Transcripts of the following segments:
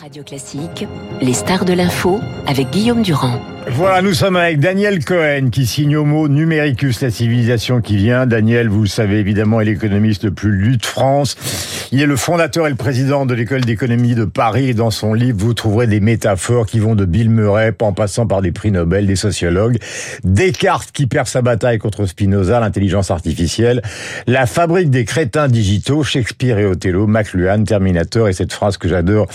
Radio Classique, les stars de l'info avec Guillaume Durand. Voilà, nous sommes avec Daniel Cohen qui signe au mot Numericus, la civilisation qui vient. Daniel, vous le savez évidemment, est l'économiste le plus lu de France. Il est le fondateur et le président de l'école d'économie de Paris dans son livre, vous trouverez des métaphores qui vont de Bill Murray en passant par des prix Nobel, des sociologues, Descartes qui perd sa bataille contre Spinoza, l'intelligence artificielle, la fabrique des crétins digitaux, Shakespeare et Othello, McLuhan, Terminator et cette phrase que j'adore,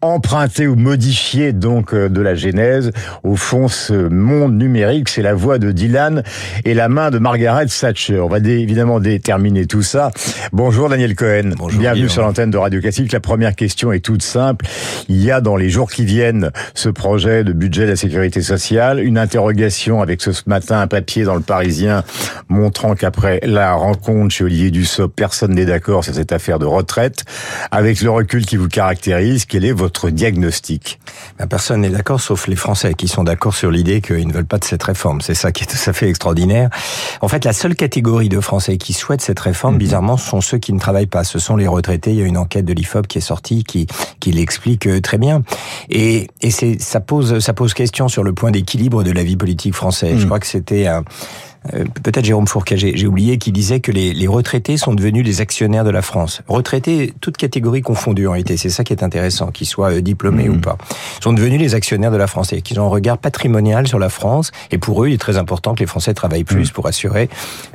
emprunter ou modifier donc euh, de la Genèse. Au fond, ce monde numérique, c'est la voix de Dylan et la main de Margaret Thatcher. On va évidemment déterminer tout ça. Bonjour Daniel Cohen. Bonjour, Sur l'antenne de Radio Classique. La première question est toute simple. Il y a dans les jours qui viennent ce projet de budget de la sécurité sociale, une interrogation avec ce matin un papier dans le Parisien montrant qu'après la rencontre chez Olivier Dussopt, personne n'est d'accord sur cette affaire de retraite. Avec le recul qui vous caractérise, quel est votre diagnostic? Ben, personne n'est d'accord, sauf les Français qui sont d'accord sur l'idée qu'ils ne veulent pas de cette réforme. C'est ça qui est tout à fait extraordinaire. En fait, la seule catégorie de Français qui souhaitent cette réforme, bizarrement, ce sont ceux qui ne travaillent pas. Ce sont les retraités. Il y a une enquête de l'IFOP qui est sortie qui, qui l'explique euh, très bien. Et, et ça pose, ça pose question sur le point d'équilibre de la vie politique française. Je crois que c'était un, euh, peut-être Jérôme Fourquet, j'ai oublié, qui disait que les, les retraités sont devenus les actionnaires de la France. Retraités, toutes catégories confondues en réalité, c'est ça qui est intéressant, qu'ils soient euh, diplômés ou pas, sont devenus les actionnaires de la France et qu'ils ont un regard patrimonial sur la France. Et pour eux, il est très important que les Français travaillent plus pour assurer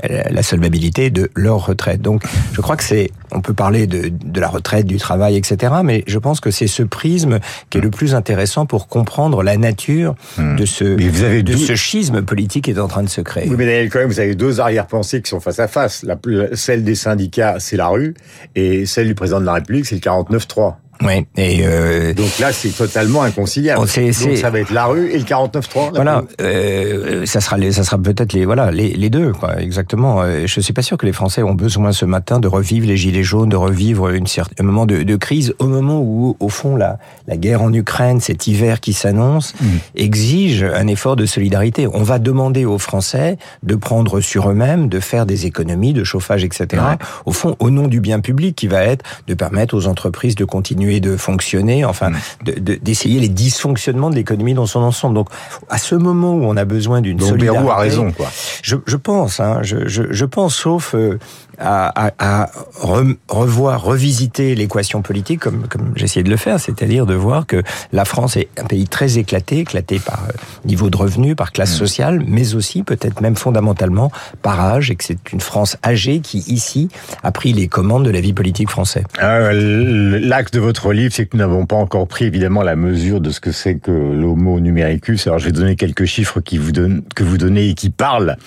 euh, la solvabilité de leur retraite. Donc, je crois que c'est, on peut parler de, de la retraite, du travail, etc. Mais je pense que c'est ce prisme qui est le plus intéressant pour comprendre la nature de ce, vous avez de ce schisme politique qui est en train de se créer. Oui, mais Daniel Cohen, vous avez deux arrière-pensées qui sont face à face. La, celle des syndicats, c'est la rue, et celle du président de la République, c'est le 49-3. Oui, et euh, Donc là, c'est totalement inconciliable. Oh, c'est- Donc c'est- ça va être la rue et le 49-3. voilà, euh, ça sera les, ça sera peut-être les voilà les, les deux quoi, exactement. Euh, Je suis pas sûr que les Français ont besoin ce matin de revivre les gilets jaunes, de revivre une certain, un moment de, de crise au moment où au fond la la guerre en Ukraine, cet hiver qui s'annonce, Mm. exige un effort de solidarité. On va demander aux Français de prendre sur eux-mêmes, de faire des économies de chauffage, etc. Ouais. Au fond, au nom du bien public, qui va être de permettre aux entreprises de continuer de fonctionner, enfin, Mm. de- de- d'essayer les dysfonctionnements de l'économie dans son ensemble. Donc, à ce moment où on a besoin d'une Donc solidarité, Bérou a raison, quoi. je, je pense, hein, je, je, je pense, sauf euh, à, à, à re- revoir, revisiter l'équation politique comme, comme j'essayais de le faire, c'est-à-dire de voir que la France est un pays très éclaté, éclaté par euh, niveau de revenus, par classe sociale, mais aussi peut-être même fondamentalement par âge, et que c'est une France âgée qui ici a pris les commandes de la vie politique française. Euh, L'axe de votre livre, c'est que nous n'avons pas encore pris évidemment la mesure de ce que c'est que l'homo numericus. Alors je vais donner quelques chiffres qui vous donnent, que vous donnez et qui parlent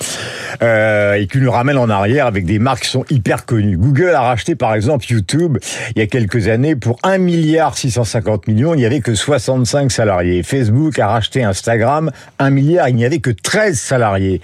euh, et qui nous ramènent en arrière avec des marques qui hyper connues. Google a racheté par exemple YouTube il y a quelques années pour 1 milliard 650 millions. Il n'y avait que 65 salariés. Facebook a racheté Instagram 1 milliard. Il n'y avait que 13 salariés.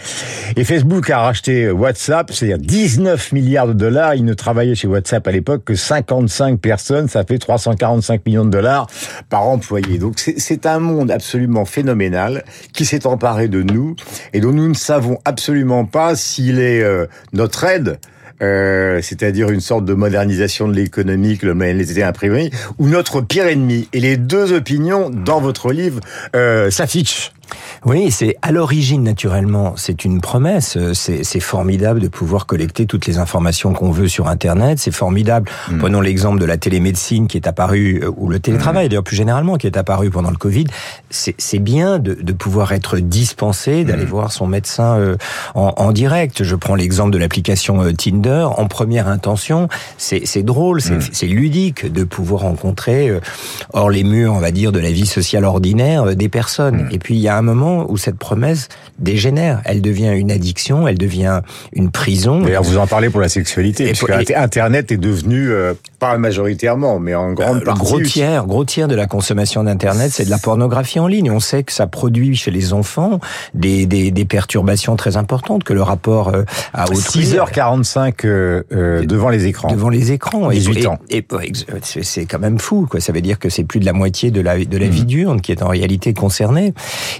Et Facebook a racheté WhatsApp, c'est-à-dire 19 milliards de dollars. Il ne travaillait chez WhatsApp à l'époque que 55 personnes. Ça fait 345 millions de dollars par employé. Donc c'est- c'est un monde absolument phénoménal qui s'est emparé de nous et dont nous ne savons absolument pas s'il est euh, notre aide. Euh, c'est-à-dire une sorte de modernisation de l'économie, que le les imprimeries, ou notre pire ennemi. Et les deux opinions dans votre livre euh, s'affichent. Oui, c'est à l'origine naturellement, c'est une promesse. C'est formidable de pouvoir collecter toutes les informations qu'on veut sur Internet. C'est formidable. Prenons l'exemple de la télémédecine qui est apparue, euh, ou le télétravail d'ailleurs plus généralement qui est apparu pendant le Covid. C'est bien de, de pouvoir être dispensé, d'aller voir son médecin euh, en, en direct. Je prends l'exemple de l'application euh, Tinder. En première intention, c'est drôle, c'est ludique de pouvoir rencontrer euh, hors les murs, on va dire, de la vie sociale ordinaire des personnes. Et puis il y a un moment où cette promesse dégénère. Elle devient une addiction, elle devient une prison. D'ailleurs, vous en parlez pour la sexualité, Et puisque et- Internet est devenu, euh, pas majoritairement, mais en grande Le partie... gros tiers, gros tiers de la consommation d'Internet, c'est de la pornographie en ligne. On sait que ça produit chez les enfants des, des, des perturbations très importantes, que le rapport euh, à autrui... 6h45 euh, euh, devant les écrans. devant les écrans. 18 et, ans. Et, c'est quand même fou, quoi. Ça veut dire que c'est plus de la moitié de la, de la vie diurne qui est en réalité concernée.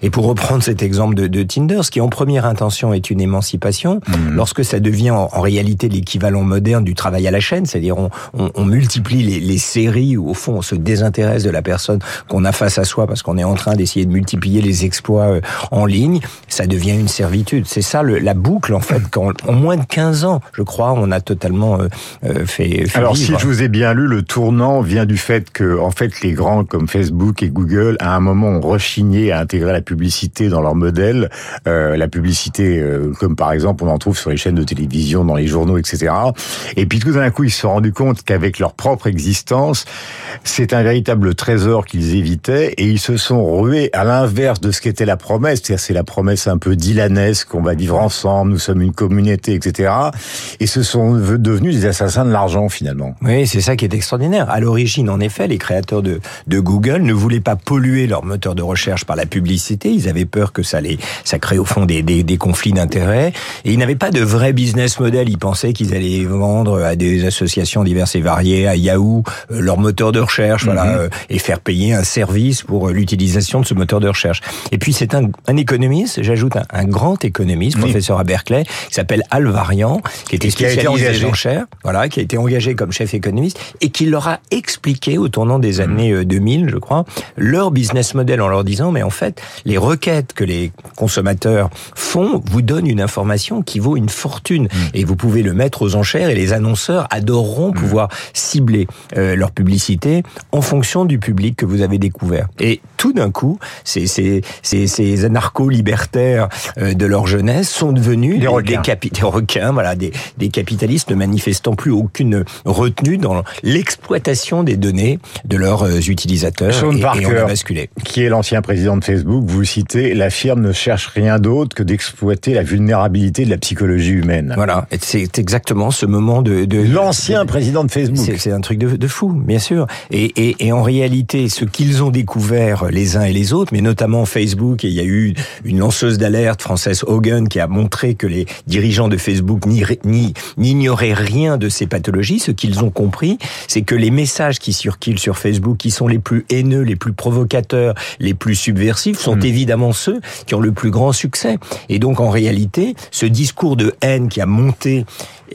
Et pour reprendre cet exemple de, de Tinder, ce qui en première intention est une émancipation, Mhm. lorsque ça devient en, en réalité l'équivalent moderne du travail à la chaîne, c'est-à-dire on, on, on multiplie les, les séries où au fond on se désintéresse de la personne qu'on a face à soi parce qu'on est en train d'essayer de multiplier les exploits euh, en ligne, ça devient une servitude. C'est ça le, la boucle en fait. Quand, en moins de 15 ans, je crois, on a totalement euh, euh, fait, fait Alors, vivre. si je vous ai bien lu, le tournant vient du fait que, en fait, les grands comme Facebook et Google, à un moment, ont rechigné à intégrer la publicité dans leur modèle. Euh, la publicité, euh, comme par exemple, on en trouve sur les chaînes de télévision, dans les journaux, etc. Et puis tout d'un coup, ils se sont rendus compte qu'avec leur propre existence, c'est un véritable trésor qu'ils évitaient, et ils se sont rués à l'inverse de ce qu'était la promesse. C'est-à-dire, c'est la promesse un peu dylanesque, on va vivre ensemble, nous sommes une communauté, etc. Et ce sont devenus des assassins de l'argent, finalement. Oui, c'est ça qui est extraordinaire. À l'origine, en effet, les créateurs de Google ne voulaient pas polluer leur moteur de recherche par la publicité. Ils avaient peur que ça les, ça crée au fond des, des, des conflits d'intérêts. Et ils n'avaient pas de vrai business model. Ils pensaient qu'ils allaient vendre à des associations diverses et variées, à Yahoo, euh, leur moteur de recherche, voilà, euh, et faire payer un service pour euh, l'utilisation de ce moteur de recherche. Et puis c'est un, un économiste, j'ajoute un, un grand économiste, Oui. professeur à Berkeley, qui s'appelle Al Varian, qui était Et qui a été spécialisé engagé. en cher, voilà, qui a été engagé comme chef économiste et qui leur a expliqué au tournant des Mmh. années euh, 2000, je crois, leur business model en leur disant mais en fait, les requêtes que les consommateurs font vous donnent une information qui vaut une fortune Mmh. et vous pouvez le mettre aux enchères et les annonceurs adoreront Mmh. pouvoir cibler euh, leur publicité en fonction du public que vous avez découvert. Et tout d'un coup, ces, ces, ces, ces anarcho-libertaires euh, de leur jeunesse sont devenus Des requins. des requins, voilà, des, des capitalistes ne manifestant plus aucune retenue dans l'exploitation des données de leurs euh, utilisateurs. Sean et, et on a Parker. basculé. qui est l'ancien président de Facebook, vous citez, la firme ne cherche rien d'autre que d'exploiter la vulnérabilité de la psychologie humaine. Voilà, c'est exactement ce moment de... de L'ancien de- président de Facebook. C'est un truc de, fou, bien sûr. Et, et, et en réalité, ce qu'ils ont découvert les uns et les autres, mais notamment Facebook, et il y a eu une lanceuse d'alerte française Hogan qui a montré que les dirigeants de Facebook n'ignoraient rien de ces pathologies. Ce qu'ils ont compris, c'est que les messages qui circulent sur Facebook, qui sont les plus haineux, les plus provocateurs, les plus subversifs, sont évidemment ceux qui ont le plus grand succès. Et donc, en réalité, ce discours de haine qui a monté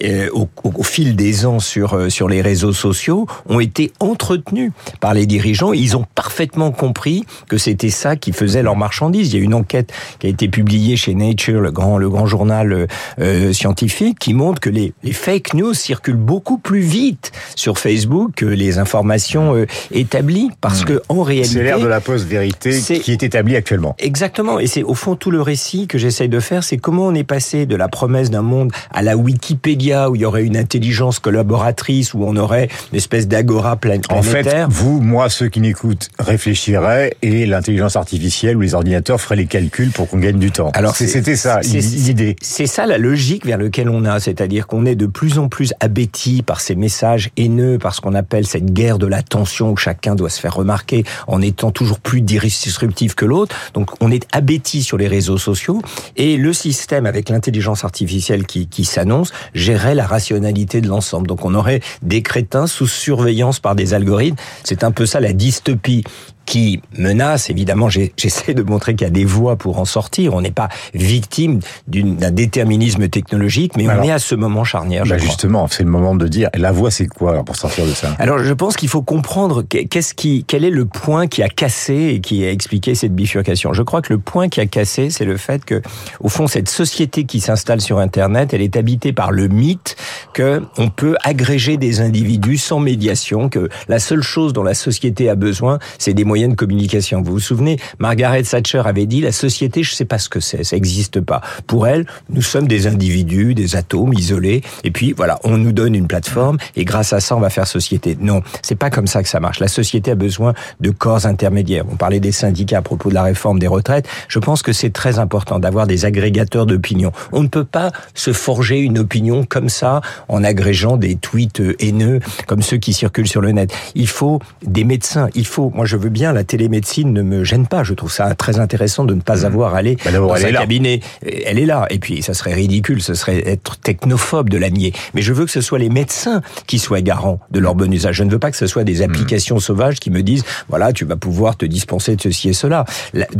euh, au, fil des ans sur euh, sur les réseaux sociaux ont été entretenus par les dirigeants. Ils ont parfaitement compris que c'était ça qui faisait leur marchandise. Il y a une enquête qui a été publiée chez Nature, le grand le grand journal euh, scientifique, qui montre que les, les fake news circulent beaucoup plus vite sur Facebook que les informations établies, parce que en réalité C'est l'ère de la post-vérité qui est établie actuellement. Exactement, et c'est au fond tout le récit que j'essaye de faire, c'est comment on est passé de la promesse d'un monde à la Wikipédia où il y aurait une intelligence collaboratrice, où on aurait une espèce d'agora plan- En fait, planétaire. vous, moi, ceux qui n'écoutent, réfléchiraient et l'intelligence artificielle ou les ordinateurs feraient les calculs pour qu'on gagne du temps. Alors, c'était ça, l'idée. C'est ça la logique vers laquelle on a, c'est-à-dire qu'on est de plus en plus abéti par ces messages haineux, par ce qu'on appelle cette guerre de l'attention où chacun doit se faire remarquer en étant toujours plus disruptif que l'autre. Donc on est abéti sur les réseaux sociaux et le système avec l'intelligence artificielle qui, qui s'annonce gérerait la rationalité de l'ensemble. Donc on aurait des crétins sous surveillance par des algorithmes. C'est un peu ça la dystopie qui menace, évidemment, j'essaie de montrer qu'il y a des voies pour en sortir. On n'est pas victime d'un déterminisme technologique, mais Alors, on est à ce moment charnière. Bah justement, c'est le moment de dire, la voie c'est quoi pour sortir de ça? Alors, je pense qu'il faut comprendre qu'est- qu'est-ce qui, quel est le point qui a cassé et qui a expliqué cette bifurcation. Je crois que le point qui a cassé, c'est le fait que, au fond, cette société qui s'installe sur Internet, elle est habitée par le mythe que on peut agréger des individus sans médiation, que la seule chose dont la société a besoin, c'est des moyens de communication. Vous vous souvenez, Margaret Thatcher avait dit, la société, je sais pas ce que c'est, ça n'existe pas. Pour elle, nous sommes des individus, des atomes isolés, et puis voilà, on nous donne une plateforme, et grâce à ça, on va faire société. Non, c'est pas comme ça que ça marche. La société a besoin de corps intermédiaires. On parlait des syndicats à propos de la réforme des retraites. Je pense que c'est très important d'avoir des agrégateurs d'opinion. On ne peut pas se forger une opinion comme ça en agrégeant des tweets haineux comme ceux qui circulent sur le net. Il faut des médecins. Il faut, moi je veux bien bien, la télémédecine ne me gêne pas. Je trouve ça très intéressant de ne pas mmh. avoir à aller bah, dans un cabinet. Elle est là. Et puis, ça serait ridicule, ce serait être technophobe de la nier. Mais je veux que ce soit les médecins qui soient garants de leur bon usage. Je ne veux pas que ce soit des mmh. applications sauvages qui me disent, voilà, tu vas pouvoir te dispenser de ceci et cela.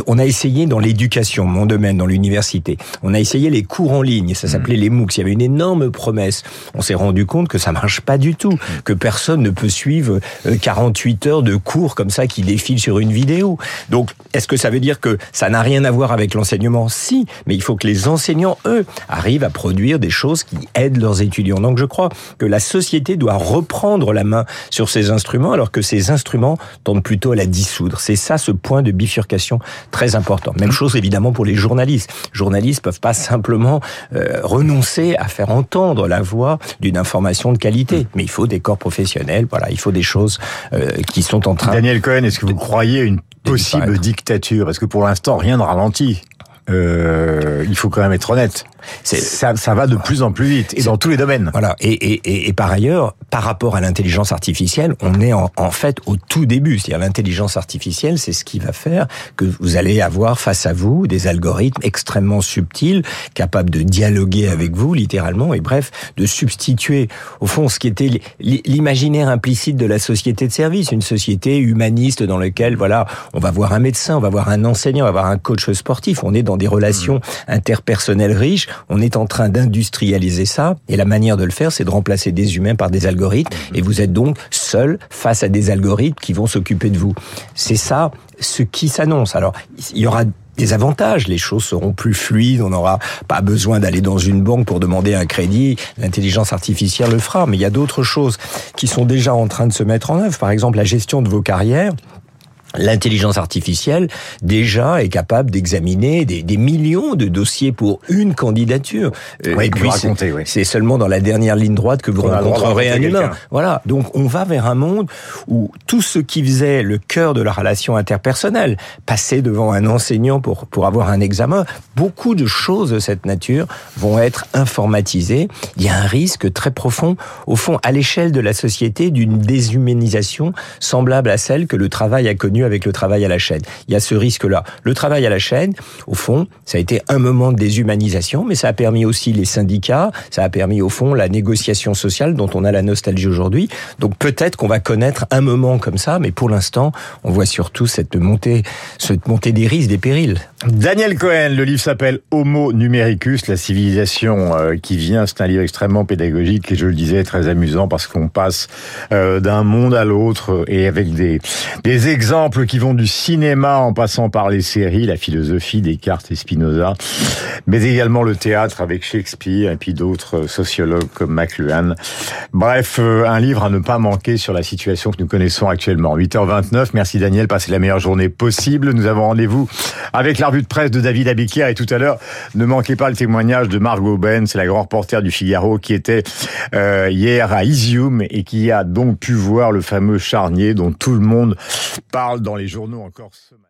On a essayé dans l'éducation, mon domaine, dans l'université, on a essayé les cours en ligne, ça s'appelait mmh. les MOOCs. Il y avait une énorme promesse. On s'est rendu compte que ça marche pas du tout, que personne ne peut suivre 48 euh, heures de cours comme ça qui défilent sur une vidéo. Donc, est-ce que ça veut dire que ça n'a rien à voir avec l'enseignement? Si, mais il faut que les enseignants, eux, arrivent à produire des choses qui aident leurs étudiants. Donc, je crois que la société doit reprendre la main sur ces instruments, alors que ces instruments tendent plutôt à la dissoudre. C'est ça ce point de bifurcation très important. Même chose évidemment pour les journalistes. Les journalistes peuvent pas simplement euh, renoncer à faire entendre la voix d'une information de qualité, mais il faut des corps professionnels. Voilà, il faut des choses euh, qui sont en train. Daniel Cohen, est-ce que vous croyez une possible dictature? Parce que pour l'instant, rien ne ralentit? Euh, il faut quand même être honnête. Ça, ça va de plus en plus vite et dans tous les domaines. Voilà. Et, et, et, par ailleurs, par rapport à l'intelligence artificielle, on est en, en, fait au tout début. C'est-à-dire l'intelligence artificielle, c'est ce qui va faire que vous allez avoir face à vous des algorithmes extrêmement subtils, capables de dialoguer avec vous littéralement et bref, de substituer au fond ce qui était l'imaginaire implicite de la société de service, une société humaniste dans laquelle voilà, on va voir un médecin, on va voir un enseignant, on va voir un coach sportif. On est dans des relations mmh. interpersonnelles riches on est en train d'industrialiser ça, et la manière de le faire, c'est de remplacer des humains par des algorithmes, et vous êtes donc seul face à des algorithmes qui vont s'occuper de vous. C'est ça ce qui s'annonce. Alors, il y aura des avantages. Les choses seront plus fluides. On n'aura pas besoin d'aller dans une banque pour demander un crédit. L'intelligence artificielle le fera. Mais il y a d'autres choses qui sont déjà en train de se mettre en œuvre. Par exemple, la gestion de vos carrières. L'intelligence artificielle déjà est capable d'examiner des, des, millions de dossiers pour une candidature. Oui, et puis c'est seulement dans la dernière ligne droite que vous rencontrerez un humain. Voilà. Donc on va vers un monde où tout ce qui faisait le cœur de la relation interpersonnelle, passer devant un enseignant pour pour avoir un examen, beaucoup de choses de cette nature vont être informatisées. Il y a un risque très profond, au fond, à l'échelle de la société, d'une déshumanisation semblable à celle que le travail a connue avec le travail à la chaîne. Il y a ce risque-là. Le travail à la chaîne, au fond, ça a été un moment de déshumanisation, mais ça a permis aussi les syndicats, ça a permis au fond la négociation sociale dont on a la nostalgie aujourd'hui. Donc peut-être qu'on va connaître un moment comme ça, mais pour l'instant, on voit surtout cette montée, cette montée des risques, des périls. Daniel Cohen, le livre s'appelle Homo numericus, la civilisation euh, qui vient. C'est un livre extrêmement pédagogique et je le disais très amusant parce qu'on passe euh, d'un monde à l'autre et avec des, des exemples qui vont du cinéma en passant par les séries, la philosophie Descartes et Spinoza, mais également le théâtre avec Shakespeare et puis d'autres sociologues comme McLuhan. Bref, euh, un livre à ne pas manquer sur la situation que nous connaissons actuellement. 8h29, merci Daniel, passez la meilleure journée possible. Nous avons rendez-vous avec la revue de presse de David Abiquière et tout à l'heure, ne manquez pas le témoignage de Margot Ben, c'est la grande reporter du Figaro qui était euh, hier à Isium et qui a donc pu voir le fameux charnier dont tout le monde dans les journaux encore ce matin.